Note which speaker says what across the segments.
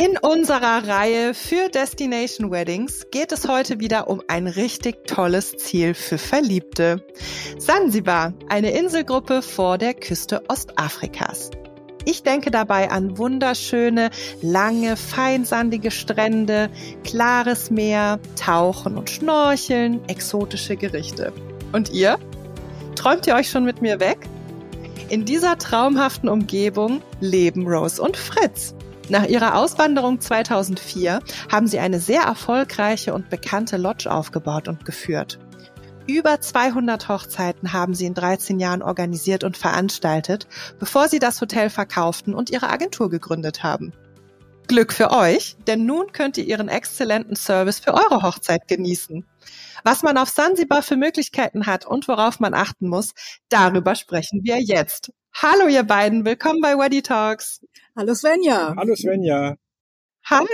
Speaker 1: In unserer Reihe für Destination Weddings geht es heute wieder um ein richtig tolles Ziel für Verliebte. Sansibar, eine Inselgruppe vor der Küste Ostafrikas. Ich denke dabei an wunderschöne, lange, feinsandige Strände, klares Meer, Tauchen und Schnorcheln, exotische Gerichte. Und ihr? Träumt ihr euch schon mit mir weg? In dieser traumhaften Umgebung leben Rose und Fritz. Nach ihrer Auswanderung 2004 haben sie eine sehr erfolgreiche und bekannte Lodge aufgebaut und geführt. Über 200 Hochzeiten haben sie in 13 Jahren organisiert und veranstaltet, bevor sie das Hotel verkauften und ihre Agentur gegründet haben. Glück für euch, denn nun könnt ihr ihren exzellenten Service für eure Hochzeit genießen. Was man auf Sansibar für Möglichkeiten hat und worauf man achten muss, darüber sprechen wir jetzt. Hallo ihr beiden, willkommen bei Weddy Talks.
Speaker 2: Hallo Svenja.
Speaker 3: Hallo Svenja.
Speaker 1: Hi,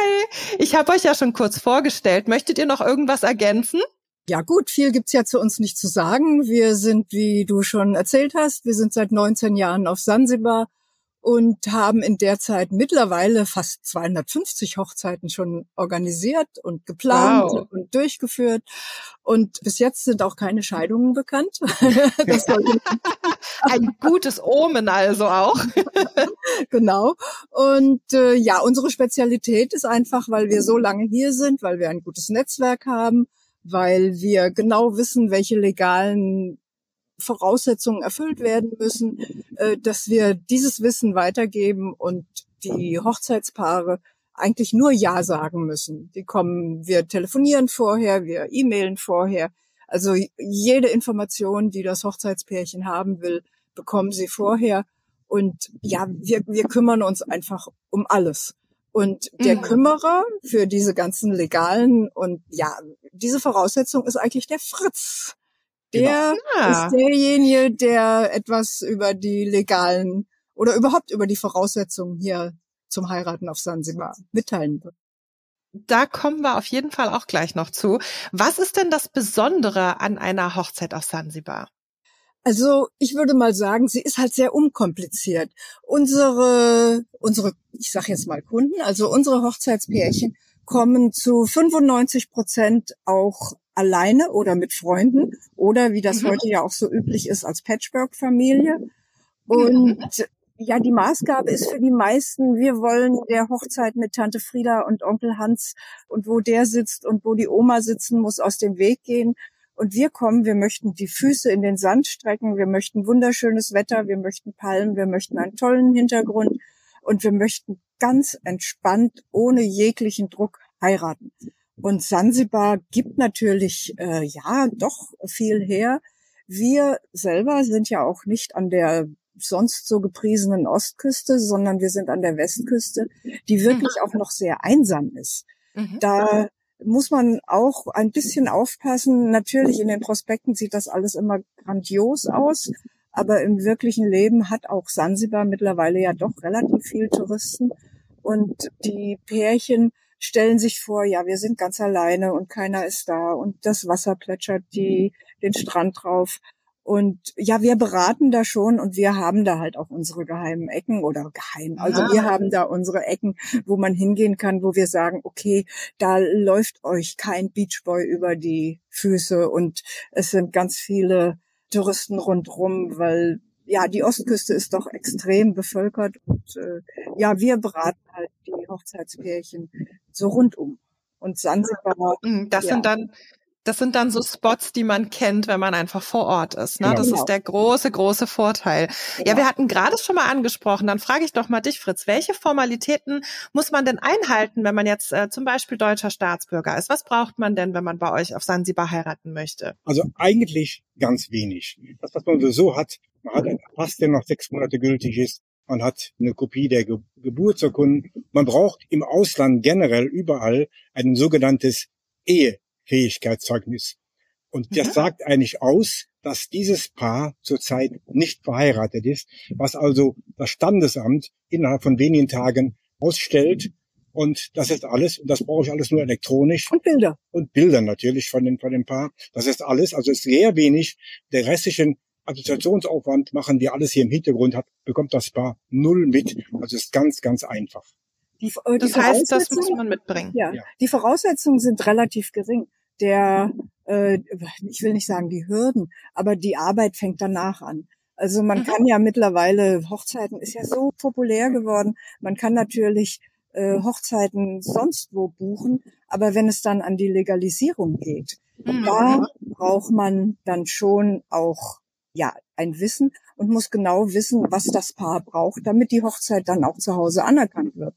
Speaker 1: ich habe euch ja schon kurz vorgestellt. Möchtet ihr noch irgendwas ergänzen?
Speaker 2: Ja gut, viel gibt's ja zu uns nicht zu sagen. Wir sind, wie du schon erzählt hast, wir sind seit 19 Jahren auf Sansibar und haben in der Zeit mittlerweile fast 250 Hochzeiten schon organisiert und geplant wow. und durchgeführt. Und bis jetzt sind auch keine Scheidungen bekannt.
Speaker 1: Ein gutes Omen also auch.
Speaker 2: genau. Und äh, ja, unsere Spezialität ist einfach, weil wir so lange hier sind, weil wir ein gutes Netzwerk haben, weil wir genau wissen, welche legalen Voraussetzungen erfüllt werden müssen, äh, dass wir dieses Wissen weitergeben und die Hochzeitspaare eigentlich nur Ja sagen müssen. Die kommen, wir telefonieren vorher, wir e-mailen vorher. Also jede Information, die das Hochzeitspärchen haben will, bekommen sie vorher. Und ja, wir, wir kümmern uns einfach um alles. Und der mhm. Kümmerer für diese ganzen legalen und ja, diese Voraussetzung ist eigentlich der Fritz. Der genau. ist derjenige, der etwas über die legalen oder überhaupt über die Voraussetzungen hier zum Heiraten auf Sansibar mitteilen wird.
Speaker 1: Da kommen wir auf jeden Fall auch gleich noch zu. Was ist denn das Besondere an einer Hochzeit auf Sansibar?
Speaker 2: Also ich würde mal sagen, sie ist halt sehr unkompliziert. Unsere, unsere, ich sage jetzt mal Kunden, also unsere Hochzeitspärchen kommen zu 95 Prozent auch alleine oder mit Freunden oder wie das mhm. heute ja auch so üblich ist als Patchwork-Familie. Und ja, die Maßgabe ist für die meisten, wir wollen der Hochzeit mit Tante Frieda und Onkel Hans und wo der sitzt und wo die Oma sitzen muss, aus dem Weg gehen. Und wir kommen, wir möchten die Füße in den Sand strecken, wir möchten wunderschönes Wetter, wir möchten Palmen, wir möchten einen tollen Hintergrund und wir möchten ganz entspannt, ohne jeglichen Druck heiraten. Und Sansibar gibt natürlich, äh, ja, doch viel her. Wir selber sind ja auch nicht an der sonst so gepriesenen Ostküste, sondern wir sind an der Westküste, die wirklich mhm. auch noch sehr einsam ist. Mhm. Da muss man auch ein bisschen aufpassen. Natürlich in den Prospekten sieht das alles immer grandios aus, aber im wirklichen Leben hat auch Sansibar mittlerweile ja doch relativ viel Touristen und die Pärchen stellen sich vor, ja, wir sind ganz alleine und keiner ist da und das Wasser plätschert die, den Strand drauf. Und ja, wir beraten da schon und wir haben da halt auch unsere geheimen Ecken oder geheim. Also ja. wir haben da unsere Ecken, wo man hingehen kann, wo wir sagen, okay, da läuft euch kein Beachboy über die Füße und es sind ganz viele Touristen rundrum, weil ja, die Ostküste ist doch extrem bevölkert und äh, ja, wir beraten halt die Hochzeitspärchen so rundum. Und Sansibar.
Speaker 1: Mhm, das ja. sind dann das sind dann so Spots, die man kennt, wenn man einfach vor Ort ist. Ne? das genau. ist der große, große Vorteil. Genau. Ja, wir hatten gerade schon mal angesprochen. Dann frage ich doch mal dich, Fritz. Welche Formalitäten muss man denn einhalten, wenn man jetzt äh, zum Beispiel deutscher Staatsbürger ist? Was braucht man denn, wenn man bei euch auf Sansibar heiraten möchte?
Speaker 3: Also eigentlich ganz wenig. Das, was man so hat, man hat einen Pass, der noch sechs Monate gültig ist. Man hat eine Kopie der Ge Geburtsurkunden. Man braucht im Ausland generell überall ein sogenanntes Ehe Fähigkeitszeugnis. Und das mhm. sagt eigentlich aus, dass dieses Paar zurzeit nicht verheiratet ist, was also das Standesamt innerhalb von wenigen Tagen ausstellt. Und das ist alles. Und das brauche ich alles nur elektronisch.
Speaker 2: Und Bilder.
Speaker 3: Und Bilder natürlich von dem, von dem Paar. Das ist alles. Also ist sehr wenig. Der restlichen Assoziationsaufwand machen wir alles hier im Hintergrund, hat, bekommt das Paar null mit. Also ist ganz, ganz einfach.
Speaker 1: Die, äh, das heißt, das muss man mitbringen.
Speaker 2: Ja, ja, die Voraussetzungen sind relativ gering. Der, äh, ich will nicht sagen die Hürden, aber die Arbeit fängt danach an. Also man mhm. kann ja mittlerweile, Hochzeiten ist ja so populär geworden, man kann natürlich äh, Hochzeiten sonst wo buchen, aber wenn es dann an die Legalisierung geht, mhm. da braucht man dann schon auch ja ein Wissen und muss genau wissen, was das Paar braucht, damit die Hochzeit dann auch zu Hause anerkannt wird.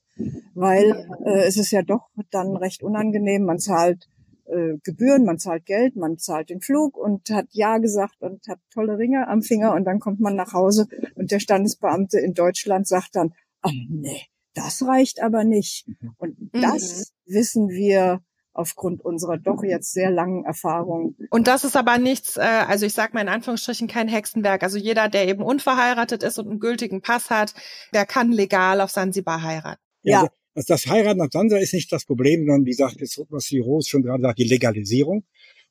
Speaker 2: Weil äh, es ist ja doch dann recht unangenehm, man zahlt äh, Gebühren, man zahlt Geld, man zahlt den Flug und hat Ja gesagt und hat tolle Ringe am Finger und dann kommt man nach Hause und der Standesbeamte in Deutschland sagt dann, oh nee, das reicht aber nicht. Mhm. Und mhm. das mhm. wissen wir aufgrund unserer doch jetzt sehr langen Erfahrung.
Speaker 1: Und das ist aber nichts, äh, also ich sage mal in Anführungsstrichen kein Hexenwerk. Also jeder, der eben unverheiratet ist und einen gültigen Pass hat, der kann legal auf Sansibar heiraten.
Speaker 3: Ja. ja. Also das Heiraten auf Sansibar ist nicht das Problem, sondern wie sagt jetzt, was die Rose schon gerade sagt, die Legalisierung.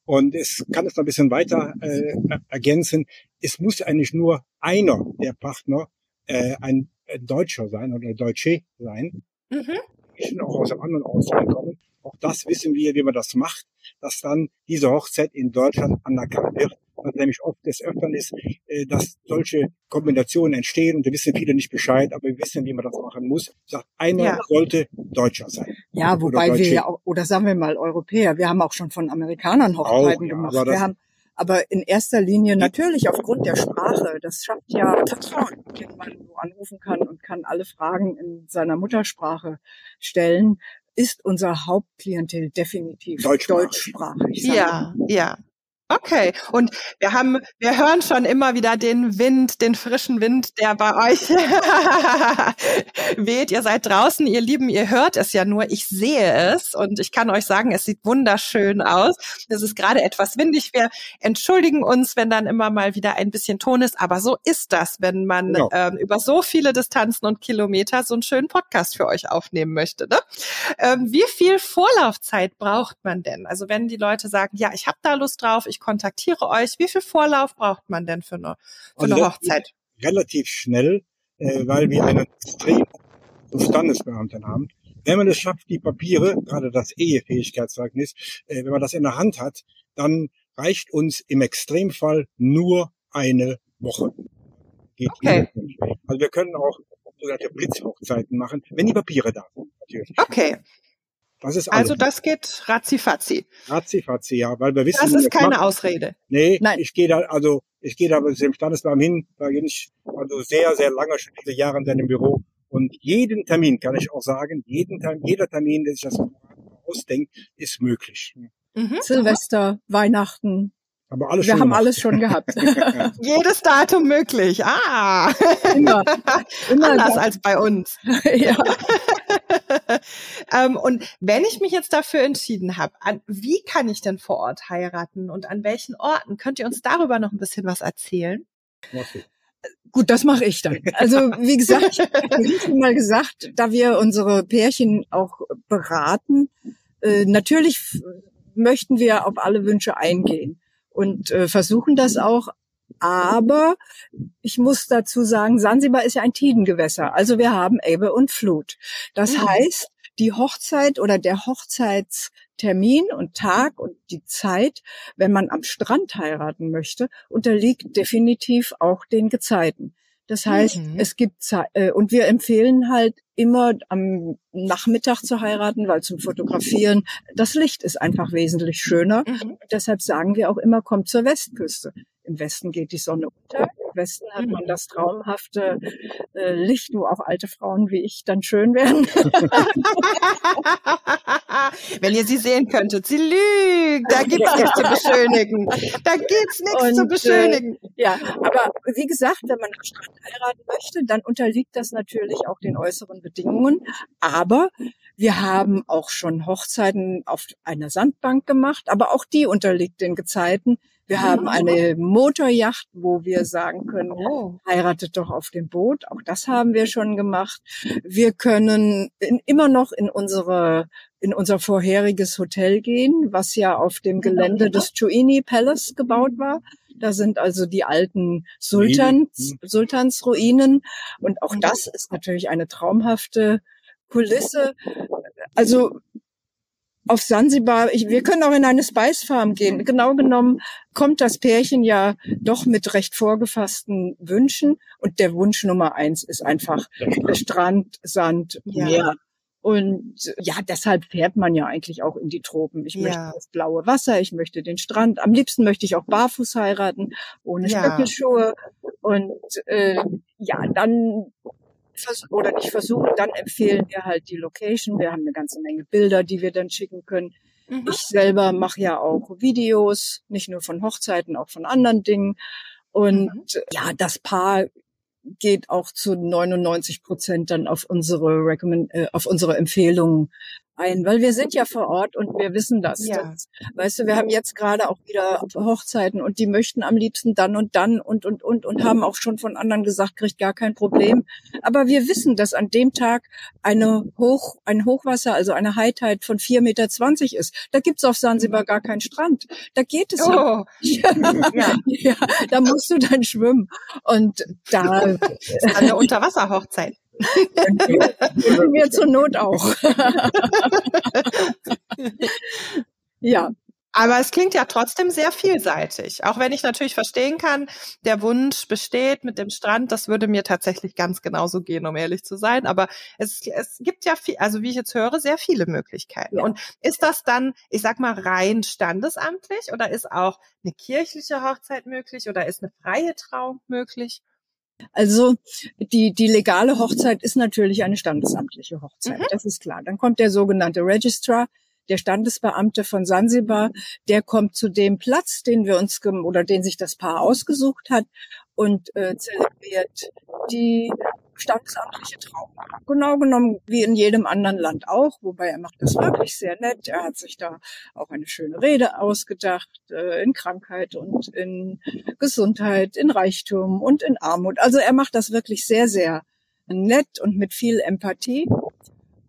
Speaker 3: Und es kann es noch ein bisschen weiter äh, ergänzen. Es muss eigentlich nur einer der Partner äh, ein Deutscher sein oder Deutsche sein. Mhm. Die auch aus einem anderen Ausland kommen. Auch das wissen wir, wie man das macht, dass dann diese Hochzeit in Deutschland anerkannt wird. Was nämlich oft des Öfteren ist, äh, dass solche Kombinationen entstehen und da wissen viele nicht Bescheid, aber wir wissen, wie man das machen muss. Sagt, einer ja. sollte Deutscher sein.
Speaker 2: Ja, wobei wir ja auch, oder sagen wir mal Europäer, wir haben auch schon von Amerikanern Hochzeiten auch, ja, gemacht. Wir haben aber in erster Linie natürlich aufgrund der Sprache. Das schafft ja Vertrauen, den man so anrufen kann kann alle Fragen in seiner Muttersprache stellen ist unser Hauptklientel definitiv deutschsprachig. deutschsprachig
Speaker 1: ja, ja. Okay, und wir haben, wir hören schon immer wieder den Wind, den frischen Wind, der bei euch weht. Ihr seid draußen, ihr Lieben, ihr hört es ja nur, ich sehe es und ich kann euch sagen, es sieht wunderschön aus. Es ist gerade etwas windig. Wir entschuldigen uns, wenn dann immer mal wieder ein bisschen Ton ist, aber so ist das, wenn man ja. ähm, über so viele Distanzen und Kilometer so einen schönen Podcast für euch aufnehmen möchte. Ne? Ähm, wie viel Vorlaufzeit braucht man denn? Also wenn die Leute sagen, ja, ich habe da Lust drauf, ich ich kontaktiere euch. Wie viel Vorlauf braucht man denn für eine, für eine also Hochzeit?
Speaker 3: Relativ schnell, äh, weil wir einen extrem Standesbeamten haben. Wenn man es schafft, die Papiere, gerade das Ehefähigkeitszeugnis, äh, wenn man das in der Hand hat, dann reicht uns im Extremfall nur eine Woche. Geht okay. Also wir können auch sogenannte Blitzhochzeiten machen, wenn die Papiere da sind.
Speaker 1: Natürlich. Okay. Das ist alles. Also das geht ratzifatzi.
Speaker 3: Ratzifatzi, ja, weil wir wissen.
Speaker 1: Das ist keine macht. Ausrede.
Speaker 3: Nee, Nein. ich gehe da, also ich gehe da mit dem Standesbeamten hin, da bin ich also sehr, sehr lange schon diese Jahre in seinem Büro. Und jeden Termin kann ich auch sagen, jeden Termin, jeder Termin, der sich das ausdenkt, ist möglich.
Speaker 2: Mhm. Silvester, Weihnachten,
Speaker 3: aber alles
Speaker 2: Wir
Speaker 3: schon
Speaker 2: haben gemacht. alles schon gehabt.
Speaker 1: Jedes Datum möglich. Ah. Immer. Immer Anders als bei uns. ja. Ähm, und wenn ich mich jetzt dafür entschieden habe, an, wie kann ich denn vor Ort heiraten und an welchen Orten? Könnt ihr uns darüber noch ein bisschen was erzählen?
Speaker 2: Okay. Gut, das mache ich dann. Also wie gesagt, ich habe schon mal gesagt, da wir unsere Pärchen auch beraten, äh, natürlich möchten wir auf alle Wünsche eingehen und äh, versuchen das auch. Aber ich muss dazu sagen, Sansibar ist ja ein Tidengewässer. Also wir haben Ebbe und Flut. Das heißt, die Hochzeit oder der Hochzeitstermin und Tag und die Zeit, wenn man am Strand heiraten möchte, unterliegt definitiv auch den Gezeiten. Das heißt, mhm. es gibt Zeit, äh, und wir empfehlen halt immer am Nachmittag zu heiraten, weil zum Fotografieren das Licht ist einfach wesentlich schöner. Mhm. Deshalb sagen wir auch immer, kommt zur Westküste. Im Westen geht die Sonne unter. Im Westen hat man das traumhafte äh, Licht, wo auch alte Frauen wie ich dann schön werden.
Speaker 1: Wenn ihr sie sehen könntet, sie lügt. Da gibt's nichts zu beschönigen. Da gibt's nichts Und, zu beschönigen.
Speaker 2: Äh, ja, aber wie gesagt, wenn man am Strand heiraten möchte, dann unterliegt das natürlich auch den äußeren Bedingungen. Aber wir haben auch schon Hochzeiten auf einer Sandbank gemacht, aber auch die unterliegt den Gezeiten. Wir haben eine Motorjacht, wo wir sagen können, oh. heiratet doch auf dem Boot. Auch das haben wir schon gemacht. Wir können in, immer noch in unsere in unser vorheriges Hotel gehen, was ja auf dem Gelände des Chuini Palace gebaut war. Da sind also die alten Sultans, Sultansruinen. Und auch das ist natürlich eine traumhafte Kulisse. Also auf Sansibar, ich, wir können auch in eine Spice Farm gehen. Genau genommen kommt das Pärchen ja doch mit recht vorgefassten Wünschen. Und der Wunsch Nummer eins ist einfach Strand, Sand, ja. Meer. Und ja, deshalb fährt man ja eigentlich auch in die Tropen. Ich möchte ja. das blaue Wasser, ich möchte den Strand. Am liebsten möchte ich auch barfuß heiraten, ohne ja. Stöckelschuhe. Und äh, ja, dann oder nicht versuchen, dann empfehlen wir halt die Location. Wir haben eine ganze Menge Bilder, die wir dann schicken können. Mhm. Ich selber mache ja auch Videos, nicht nur von Hochzeiten, auch von anderen Dingen. Und mhm. ja, das Paar geht auch zu 99 Prozent dann auf unsere Recommend äh, auf unsere Empfehlungen ein, weil wir sind ja vor Ort und wir wissen das. Ja. das. Weißt du, wir haben jetzt gerade auch wieder Hochzeiten und die möchten am liebsten dann und dann und und und und haben auch schon von anderen gesagt, kriegt gar kein Problem. Aber wir wissen, dass an dem Tag eine Hoch, ein Hochwasser, also eine Tide von 4,20 Meter ist. Da gibt's auf Sansibar gar keinen Strand. Da geht es oh. ja. ja. ja. Da musst du dann schwimmen. Und da.
Speaker 1: Das ist eine Unterwasserhochzeit.
Speaker 2: Können wir zur Not auch. ja.
Speaker 1: Aber es klingt ja trotzdem sehr vielseitig. Auch wenn ich natürlich verstehen kann, der Wunsch besteht mit dem Strand, das würde mir tatsächlich ganz genauso gehen, um ehrlich zu sein. Aber es, es gibt ja viel, also wie ich jetzt höre, sehr viele Möglichkeiten. Ja. Und ist das dann, ich sag mal, rein standesamtlich oder ist auch eine kirchliche Hochzeit möglich oder ist eine freie Trauung möglich?
Speaker 2: Also die, die legale Hochzeit ist natürlich eine standesamtliche Hochzeit, mhm. das ist klar. Dann kommt der sogenannte Registrar, der Standesbeamte von Sansibar, der kommt zu dem Platz, den wir uns oder den sich das Paar ausgesucht hat und äh, zelebriert die standesamtliche Trauung. Genau genommen wie in jedem anderen Land auch, wobei er macht das wirklich sehr nett. Er hat sich da auch eine schöne Rede ausgedacht äh, in Krankheit und in Gesundheit, in Reichtum und in Armut. Also er macht das wirklich sehr, sehr nett und mit viel Empathie.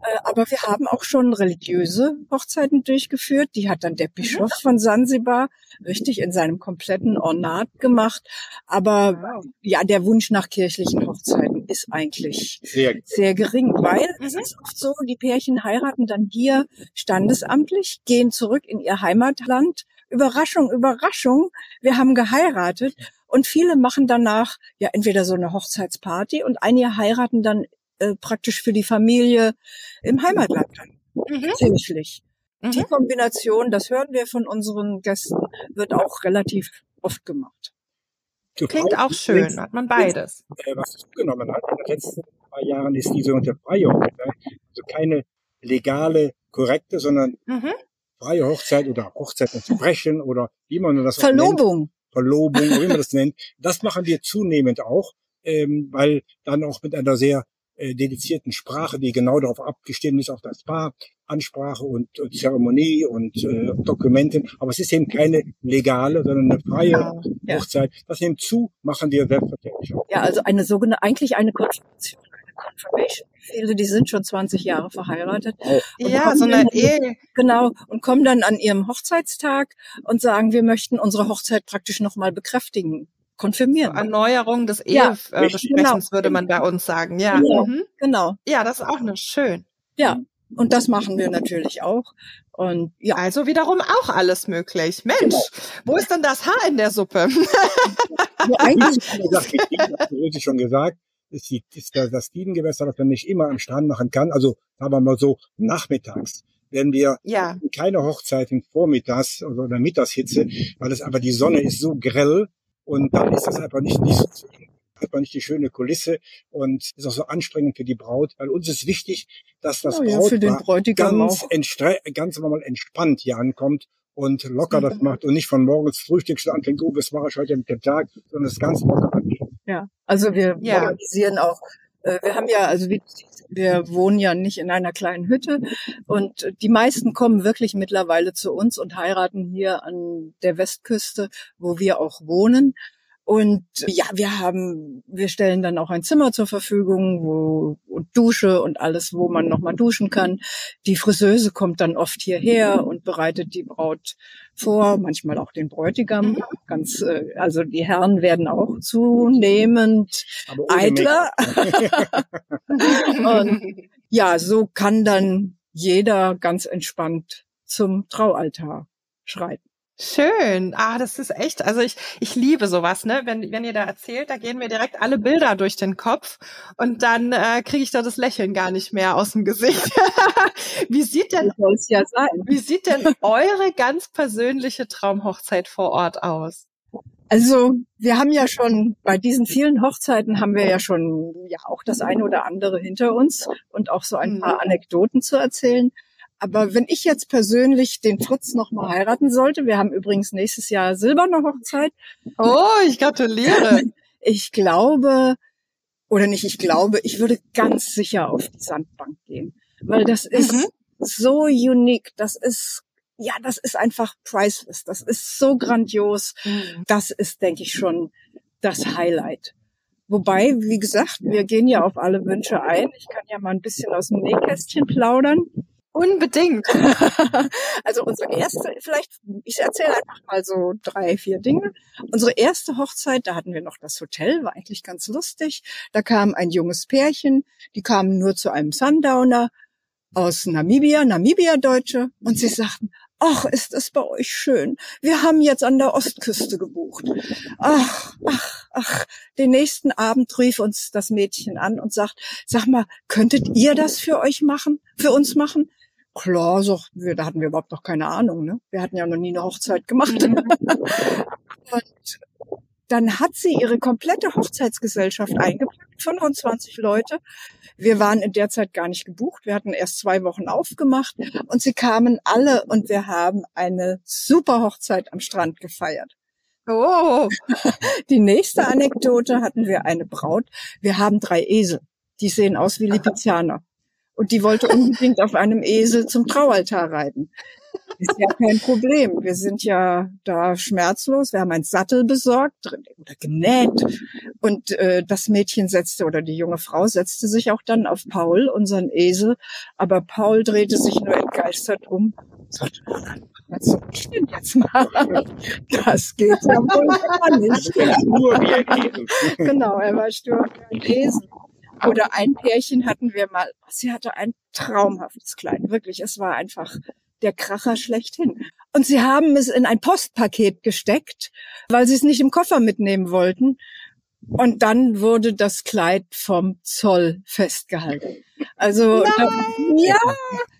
Speaker 2: Äh, aber wir haben auch schon religiöse Hochzeiten durchgeführt. Die hat dann der Bischof von Sansibar richtig in seinem kompletten Ornat gemacht. Aber ja, der Wunsch nach kirchlichen Hochzeiten ist eigentlich sehr, sehr gering, weil es mhm. ist oft so, die Pärchen heiraten dann hier standesamtlich, gehen zurück in ihr Heimatland. Überraschung, Überraschung, wir haben geheiratet. Und viele machen danach ja entweder so eine Hochzeitsparty und einige heiraten dann äh, praktisch für die Familie im Heimatland dann. Mhm. Kirchlich. Mhm. Die Kombination, das hören wir von unseren Gästen, wird auch relativ oft gemacht.
Speaker 1: Klingt auch schön, hat man beides.
Speaker 3: Äh, was zugenommen hat in den letzten paar Jahren ist die sogenannte freie Hochzeit. Also keine legale, korrekte, sondern mhm. freie Hochzeit oder Hochzeit mit Brechen oder wie man das
Speaker 2: Verlobung.
Speaker 3: nennt. Verlobung, wie man das nennt. Das machen wir zunehmend auch, ähm, weil dann auch mit einer sehr äh, dedizierten Sprache, die genau darauf abgestimmt ist, auf das Paar, Ansprache und, und Zeremonie und äh, Dokumenten. Aber es ist eben keine legale, sondern eine freie ja. Hochzeit. Das nimmt zu, machen wir selbstverständlich auch.
Speaker 2: Ja, also eine sogenannte, eigentlich eine Konfirmation. Confirmation. Viele, die sind schon 20 Jahre verheiratet.
Speaker 1: Ja, so eine Ehe.
Speaker 2: Genau. Und kommen dann an ihrem Hochzeitstag und sagen, wir möchten unsere Hochzeit praktisch nochmal bekräftigen konfirmieren.
Speaker 1: So Erneuerung des Ehebesprechens ja, genau. würde man bei uns sagen. Ja,
Speaker 2: genau. Mhm. genau.
Speaker 1: Ja, das ist auch eine schön.
Speaker 2: Ja, und das machen wir natürlich auch. Und ja.
Speaker 1: Also wiederum auch alles möglich. Mensch, genau. wo ist denn das Haar in der Suppe?
Speaker 3: eigentlich, schon gesagt, ist, die, ist das Diebengewässer, das man nicht immer am Strand machen kann. Also sagen wir mal so nachmittags wenn wir ja. keine Hochzeiten vormittags oder Mittagshitze, weil es aber die Sonne ist so grell, und dann ist das einfach nicht, nicht hat man nicht die schöne Kulisse und ist auch so anstrengend für die Braut, weil uns ist wichtig, dass das oh, ja, Brautpaar ganz, ganz normal entspannt hier ankommt und locker das macht und nicht von morgens Frühstück schon anfängt, oh, was mache ich heute mit dem Tag, sondern es ganz locker angeht.
Speaker 2: Ja, also wir ja. organisieren auch wir haben ja, also wir, wir wohnen ja nicht in einer kleinen Hütte und die meisten kommen wirklich mittlerweile zu uns und heiraten hier an der Westküste, wo wir auch wohnen. Und ja, wir haben, wir stellen dann auch ein Zimmer zur Verfügung, wo und Dusche und alles, wo man nochmal duschen kann. Die Friseuse kommt dann oft hierher und bereitet die Braut vor, manchmal auch den Bräutigam. Ganz, äh, also die Herren werden auch zunehmend eitler. und ja, so kann dann jeder ganz entspannt zum Traualtar schreiten.
Speaker 1: Schön. Ah, das ist echt, also ich, ich liebe sowas, ne? Wenn, wenn ihr da erzählt, da gehen mir direkt alle Bilder durch den Kopf und dann äh, kriege ich da das Lächeln gar nicht mehr aus dem Gesicht. wie sieht denn,
Speaker 2: ja
Speaker 1: wie sieht denn eure ganz persönliche Traumhochzeit vor Ort aus?
Speaker 2: Also wir haben ja schon bei diesen vielen Hochzeiten haben wir ja schon ja auch das eine oder andere hinter uns und auch so ein paar mhm. Anekdoten zu erzählen. Aber wenn ich jetzt persönlich den Fritz noch mal heiraten sollte, wir haben übrigens nächstes Jahr silberne Hochzeit.
Speaker 1: Oh, ich gratuliere.
Speaker 2: Ich glaube, oder nicht, ich glaube, ich würde ganz sicher auf die Sandbank gehen, weil das ist mhm. so unique, das ist ja, das ist einfach priceless, das ist so grandios. Mhm. Das ist, denke ich, schon das Highlight. Wobei, wie gesagt, wir gehen ja auf alle Wünsche ein. Ich kann ja mal ein bisschen aus dem Nähkästchen plaudern.
Speaker 1: Unbedingt.
Speaker 2: also unsere erste, vielleicht, ich erzähle einfach mal so drei, vier Dinge. Unsere erste Hochzeit, da hatten wir noch das Hotel, war eigentlich ganz lustig. Da kam ein junges Pärchen, die kamen nur zu einem Sundowner aus Namibia, Namibia-Deutsche, und sie sagten, ach, ist es bei euch schön. Wir haben jetzt an der Ostküste gebucht. Ach, ach, ach. Den nächsten Abend rief uns das Mädchen an und sagt, sag mal, könntet ihr das für euch machen, für uns machen? Klar, so, wir, da hatten wir überhaupt noch keine Ahnung, ne? Wir hatten ja noch nie eine Hochzeit gemacht. Mhm. und dann hat sie ihre komplette Hochzeitsgesellschaft eingepackt, 25 Leute. Wir waren in der Zeit gar nicht gebucht. Wir hatten erst zwei Wochen aufgemacht und sie kamen alle und wir haben eine super Hochzeit am Strand gefeiert.
Speaker 1: Oh.
Speaker 2: Die nächste Anekdote hatten wir eine Braut. Wir haben drei Esel. Die sehen aus wie Lipizianer und die wollte unbedingt auf einem Esel zum Traualtar reiten. Ist ja kein Problem. Wir sind ja da schmerzlos. Wir haben einen Sattel besorgt oder genäht. Und äh, das Mädchen setzte oder die junge Frau setzte sich auch dann auf Paul, unseren Esel. Aber Paul drehte sich nur entgeistert um sagte, was soll ich denn jetzt machen? Das geht ja wohl gar nicht. Genau, er war stur wie ein Esel. Oder ein Pärchen hatten wir mal. Sie hatte ein traumhaftes Kleid. Wirklich, es war einfach der Kracher schlechthin. Und sie haben es in ein Postpaket gesteckt, weil sie es nicht im Koffer mitnehmen wollten. Und dann wurde das Kleid vom Zoll festgehalten. Also das, ja,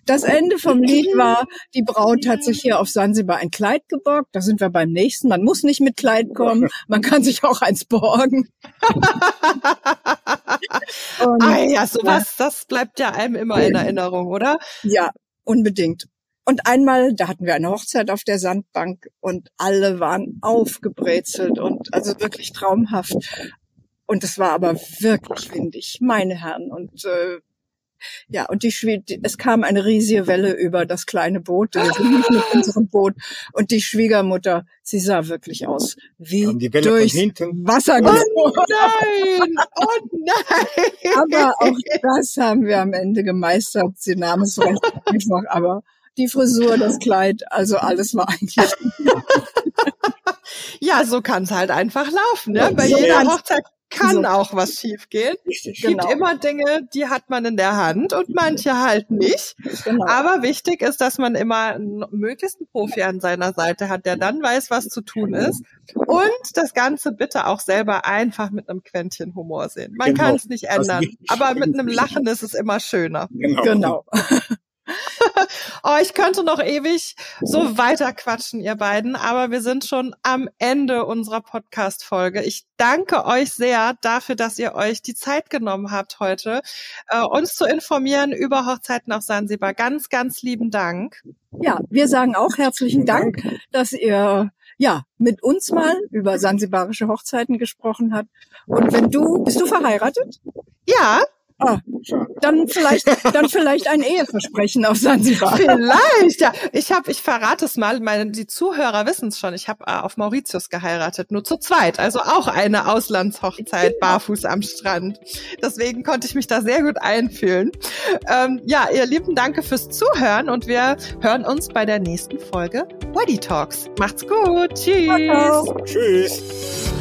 Speaker 2: das Ende vom Lied war, die Braut hat sich hier auf Sansibar ein Kleid geborgt. Da sind wir beim nächsten. Man muss nicht mit Kleid kommen, man kann sich auch eins borgen.
Speaker 1: Und, ah ja, sowas, das bleibt ja einem immer in Erinnerung, oder?
Speaker 2: Ja, unbedingt. Und einmal, da hatten wir eine Hochzeit auf der Sandbank und alle waren aufgebrezelt und also wirklich traumhaft. Und es war aber wirklich windig, meine Herren. Und äh, ja, und die, es kam eine riesige Welle über das kleine Boot, wir sind mit unserem Boot. Und die Schwiegermutter, sie sah wirklich aus wie durch Wasser
Speaker 1: Oh nein! Oh nein!
Speaker 2: Aber auch das haben wir am Ende gemeistert. Sie nahm es recht einfach, aber die Frisur, das Kleid, also alles war eigentlich.
Speaker 1: ja, so kann es halt einfach laufen, ne? Bei jeder Hochzeit kann so. auch was schiefgehen. Es gibt genau. immer Dinge, die hat man in der Hand und manche halt nicht. Genau. Aber wichtig ist, dass man immer möglichst einen Profi an seiner Seite hat, der dann weiß, was zu tun ist. Und das Ganze bitte auch selber einfach mit einem Quäntchen Humor sehen. Man genau. kann es nicht ändern, aber mit einem Lachen ist es immer schöner.
Speaker 2: Genau.
Speaker 1: oh, ich könnte noch ewig so weiter quatschen, ihr beiden, aber wir sind schon am Ende unserer Podcast-Folge. Ich danke euch sehr dafür, dass ihr euch die Zeit genommen habt heute, äh, uns zu informieren über Hochzeiten auf Sansibar. Ganz, ganz lieben Dank.
Speaker 2: Ja, wir sagen auch herzlichen Dank, dass ihr ja, mit uns mal über sansibarische Hochzeiten gesprochen habt. Und wenn du, bist du verheiratet?
Speaker 1: Ja.
Speaker 2: Ah, dann vielleicht, dann vielleicht ein Eheversprechen auf Sansibar.
Speaker 1: Vielleicht, ja. Ich habe, ich verrate es mal, meine, die Zuhörer wissen es schon. Ich habe äh, auf Mauritius geheiratet, nur zu zweit. Also auch eine Auslandshochzeit, barfuß am Strand. Deswegen konnte ich mich da sehr gut einfühlen. Ähm, ja, ihr Lieben, danke fürs Zuhören und wir hören uns bei der nächsten Folge Weddy Talks. Macht's gut. Tschüss.
Speaker 3: Tschüss.